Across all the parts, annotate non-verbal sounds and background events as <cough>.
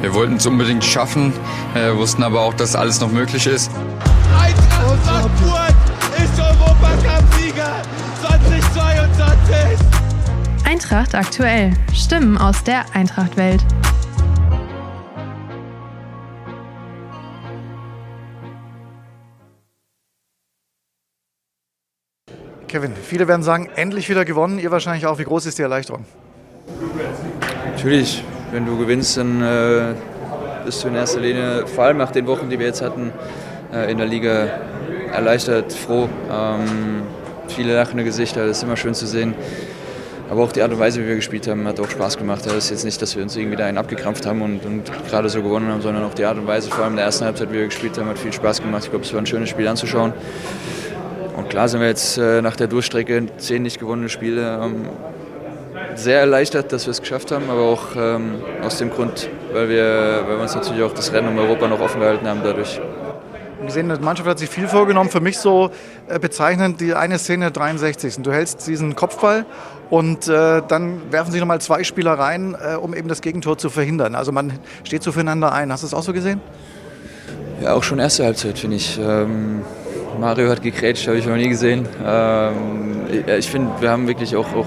Wir wollten es unbedingt schaffen, äh, wussten aber auch, dass alles noch möglich ist. Eintracht Frankfurt ist Europacup-Sieger 2022. Eintracht aktuell. Stimmen aus der Eintracht-Welt. Kevin, viele werden sagen, endlich wieder gewonnen. Ihr wahrscheinlich auch. Wie groß ist die Erleichterung? Natürlich, wenn du gewinnst, dann äh, bist du in erster Linie, vor allem nach den Wochen, die wir jetzt hatten, äh, in der Liga erleichtert, froh. Ähm, viele lachende Gesichter, das ist immer schön zu sehen. Aber auch die Art und Weise, wie wir gespielt haben, hat auch Spaß gemacht. Das ist jetzt nicht, dass wir uns irgendwie da einen abgekrampft haben und, und gerade so gewonnen haben, sondern auch die Art und Weise, vor allem in der ersten Halbzeit, wie wir gespielt haben, hat viel Spaß gemacht. Ich glaube, es war ein schönes Spiel anzuschauen. Und klar sind wir jetzt äh, nach der Durchstrecke zehn nicht gewonnene Spiele ähm, sehr erleichtert, dass wir es geschafft haben, aber auch ähm, aus dem Grund, weil wir, weil wir uns natürlich auch das Rennen um Europa noch offen gehalten haben dadurch. Wir sehen, die Mannschaft hat sich viel vorgenommen. Für mich so äh, bezeichnend die eine Szene 63. Du hältst diesen Kopfball und äh, dann werfen sich nochmal zwei Spieler rein, äh, um eben das Gegentor zu verhindern. Also man steht so füreinander ein. Hast du es auch so gesehen? Ja, auch schon erste Halbzeit, finde ich. Ähm, Mario hat gegrätscht, habe ich noch nie gesehen. Ähm, ich finde, wir haben wirklich auch, auch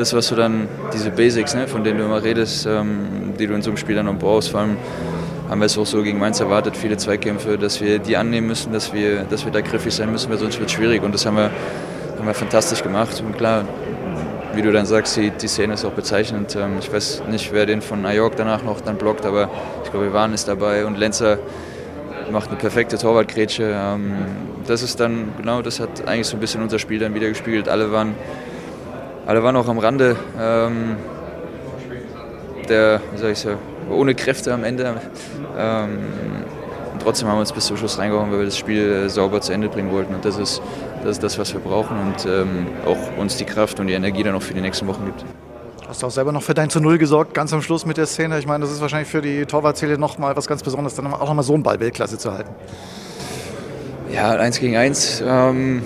das, was du dann, diese Basics, ne, von denen du immer redest, ähm, die du in so einem Spiel dann noch brauchst, vor allem haben wir es auch so gegen Mainz erwartet, viele Zweikämpfe, dass wir die annehmen müssen, dass wir, dass wir da griffig sein müssen, weil sonst wird es schwierig. Und das haben wir, haben wir fantastisch gemacht. Und klar, wie du dann sagst, die, die Szene ist auch bezeichnend. Ähm, ich weiß nicht, wer den von Ajork danach noch dann blockt, aber ich glaube, Ivan ist dabei und Lenzer macht eine perfekte Torwartgrätsche. Ähm, das ist dann, genau, das hat eigentlich so ein bisschen unser Spiel dann wieder gespiegelt. Alle waren, alle waren auch am Rande ähm, der, wie soll ich sagen, ohne Kräfte am Ende. Ähm, und trotzdem haben wir uns bis zum Schluss reingehauen, weil wir das Spiel äh, sauber zu Ende bringen wollten. Und das ist das, ist das was wir brauchen und ähm, auch uns die Kraft und die Energie dann auch für die nächsten Wochen gibt. Hast du auch selber noch für dein zu Null gesorgt, ganz am Schluss mit der Szene. Ich meine, das ist wahrscheinlich für die Torwartziele noch mal was ganz Besonderes, dann auch noch mal so einen Ball Weltklasse zu halten. Ja, eins gegen eins. Ähm,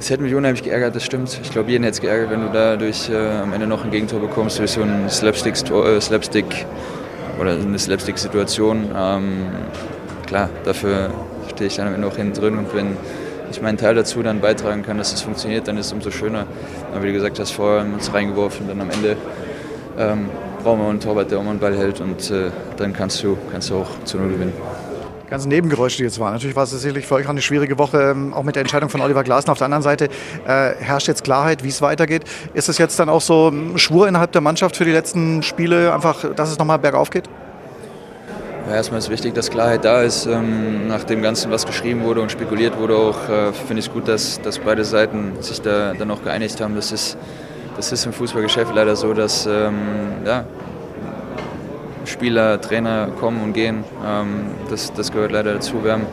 das hätte mich unheimlich geärgert, das stimmt. Ich glaube, jeden hätte es geärgert, wenn du dadurch äh, am Ende noch ein Gegentor bekommst durch so einen Slapstick, äh, Slapstick oder eine Slapstick-Situation. Ähm, klar, dafür stehe ich dann am Ende auch hinten drin und wenn ich meinen Teil dazu dann beitragen kann, dass es funktioniert, dann ist es umso schöner. Aber wie du gesagt hast, vorher haben wir uns reingeworfen, dann am Ende ähm, brauchen wir einen Torwart, der um den Ball hält und äh, dann kannst du, kannst du auch zu Null gewinnen. Ganze Nebengeräusche, die jetzt waren. Natürlich war es sicherlich für euch auch eine schwierige Woche, ähm, auch mit der Entscheidung von Oliver Glasner. Auf der anderen Seite äh, herrscht jetzt Klarheit, wie es weitergeht. Ist es jetzt dann auch so ein Schwur innerhalb der Mannschaft für die letzten Spiele, einfach, dass es nochmal bergauf geht? Ja, erstmal ist wichtig, dass Klarheit da ist. Ähm, nach dem Ganzen, was geschrieben wurde und spekuliert wurde, auch äh, finde ich es gut, dass, dass beide Seiten sich da dann auch geeinigt haben. Das ist, das ist im Fußballgeschäft leider so, dass ähm, ja, Spieler, Trainer kommen und gehen. Ähm, das, das gehört leider dazu. Wir haben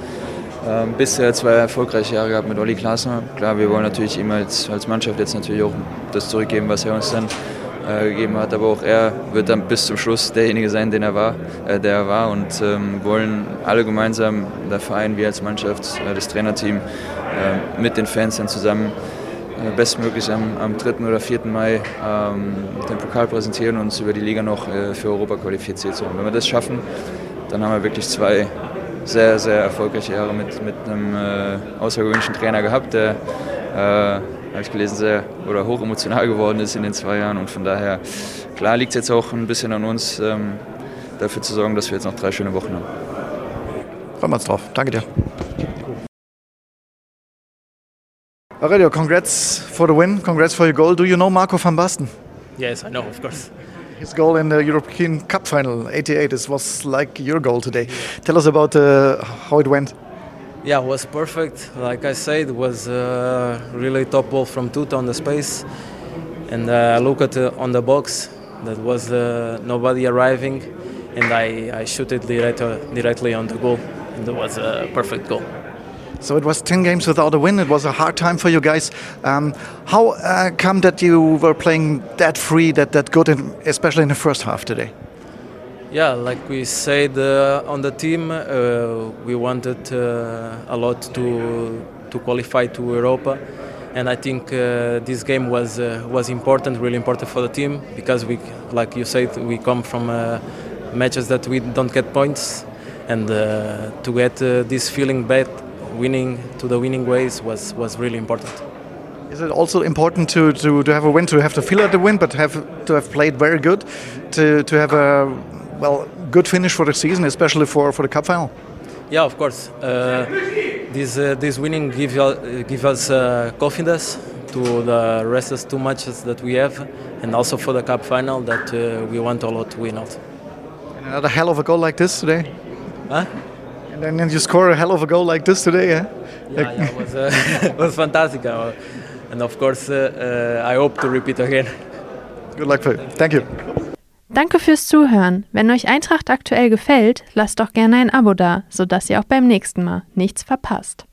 ähm, bisher zwei erfolgreiche Jahre gehabt mit Olli Klasner. Klar, wir wollen natürlich ihm als, als Mannschaft jetzt natürlich auch das zurückgeben, was er uns dann äh, gegeben hat. Aber auch er wird dann bis zum Schluss derjenige sein, den er war, äh, der er war. Und ähm, wollen alle gemeinsam, der Verein, wir als Mannschaft, äh, das Trainerteam, äh, mit den Fans dann zusammen bestmöglich am, am 3. oder 4. Mai ähm, den Pokal präsentieren und uns über die Liga noch äh, für Europa qualifiziert zu haben. Wenn wir das schaffen, dann haben wir wirklich zwei sehr, sehr erfolgreiche Jahre mit, mit einem äh, außergewöhnlichen Trainer gehabt, der, äh, habe ich gelesen, sehr oder hoch emotional geworden ist in den zwei Jahren. Und von daher, klar liegt es jetzt auch ein bisschen an uns, ähm, dafür zu sorgen, dass wir jetzt noch drei schöne Wochen haben. Freuen wir uns drauf. Danke dir. Aurelio, congrats for the win. Congrats for your goal. Do you know Marco van Basten? Yes, I know, of course. His goal in the European Cup final, 88, it was like your goal today. Tell us about uh, how it went. Yeah, it was perfect. Like I said, it was uh, really top ball from Tuta on the space. And uh, I look at uh, on the box, that was uh, nobody arriving. And I, I shoot it direct, directly on the goal. And it was a perfect goal. So it was 10 games without a win. It was a hard time for you guys. Um, how uh, come that you were playing that free, that, that good, in, especially in the first half today? Yeah, like we said uh, on the team, uh, we wanted uh, a lot to, to qualify to Europa. And I think uh, this game was uh, was important, really important for the team because we, like you said, we come from matches that we don't get points, and to get this feeling back, winning to the winning ways was was really important. Is it also important to, to, to have a win, to have to feel at the win, but have to have played very good, to, to have a well good finish for the season, especially for, for the cup final? Yeah, of course. Uh, this uh, this winning give uh, give us uh, confidence to the rest of two matches that we have, and also for the cup final that uh, we want a lot to win out. And another hell of a goal like this today. Huh? And then you score a hell of a goal like this today, yeah? Yeah, yeah it was uh, <laughs> it was fantastic, uh, and of course uh, uh, I hope to repeat again. Good luck for you. Thank you. Danke fürs Zuhören. Wenn euch Eintracht aktuell gefällt, lasst doch gerne ein Abo da, sodass ihr auch beim nächsten Mal nichts verpasst.